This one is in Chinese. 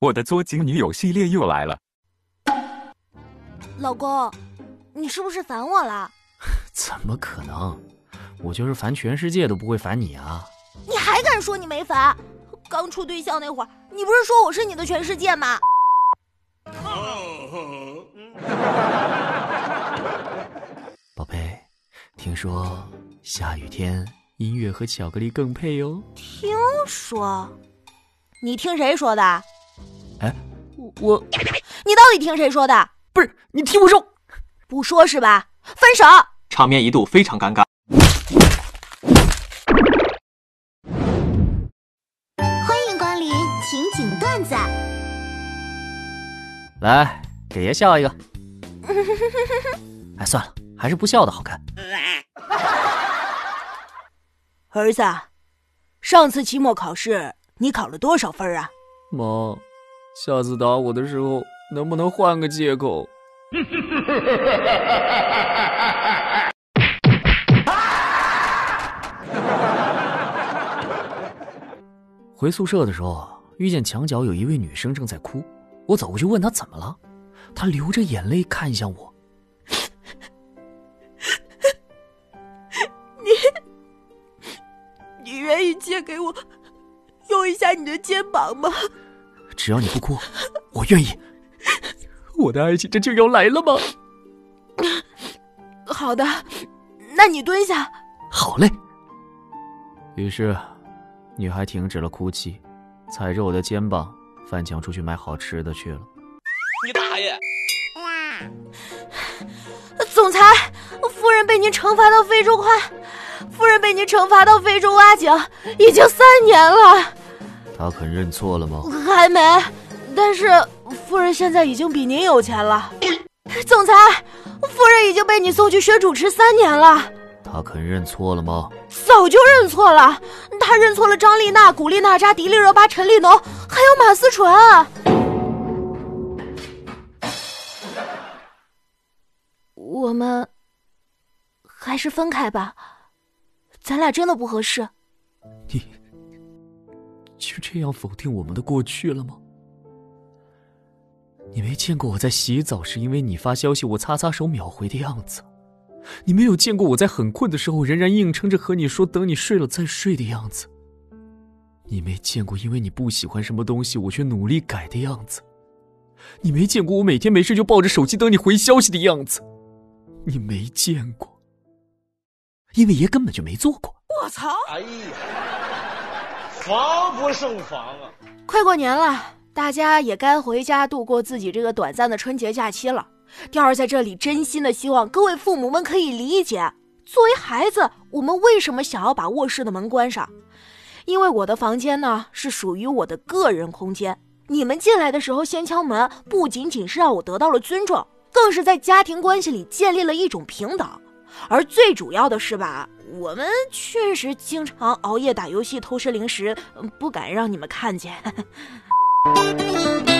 我的作精女友系列又来了。老公，你是不是烦我了？怎么可能？我就是烦全世界都不会烦你啊！你还敢说你没烦？刚处对象那会儿，你不是说我是你的全世界吗？宝贝，听说下雨天音乐和巧克力更配哦。听说？你听谁说的？哎，我，你到底听谁说的？不是你听我说，不说是吧？分手！场面一度非常尴尬。欢迎光临情景段子。来，给爷笑一个。哎，算了，还是不笑的好看。儿子，上次期末考试你考了多少分啊？妈，下次打我的时候能不能换个借口？回宿舍的时候，遇见墙角有一位女生正在哭，我走过去问她怎么了，她流着眼泪看向我。你，你愿意借给我用一下你的肩膀吗？只要你不哭，我愿意。我的爱情这就要来了吗？好的，那你蹲下。好嘞。于是，女孩停止了哭泣，踩着我的肩膀翻墙出去买好吃的去了。你大爷！总裁，夫人被您惩罚到非洲快，夫人被您惩罚到非洲挖井已经三年了。她肯认错了吗？还没，但是夫人现在已经比您有钱了。总裁，夫人已经被你送去学主持三年了。他肯认错了吗？早就认错了，他认错了张丽娜、古力娜扎、迪丽热巴、陈立农，还有马思纯。我们还是分开吧，咱俩真的不合适。你就这样否定我们的过去了吗？你没见过我在洗澡时因为你发消息我擦擦手秒回的样子，你没有见过我在很困的时候仍然硬撑着和你说等你睡了再睡的样子，你没见过因为你不喜欢什么东西我却努力改的样子，你没见过我每天没事就抱着手机等你回消息的样子，你没见过，因为爷根本就没做过。我操！哎呀，防不胜防啊！快过年了。大家也该回家度过自己这个短暂的春节假期了。第二，在这里真心的希望各位父母们可以理解，作为孩子，我们为什么想要把卧室的门关上？因为我的房间呢是属于我的个人空间，你们进来的时候先敲门，不仅仅是让我得到了尊重，更是在家庭关系里建立了一种平等。而最主要的是吧，我们确实经常熬夜打游戏、偷吃零食，不敢让你们看见。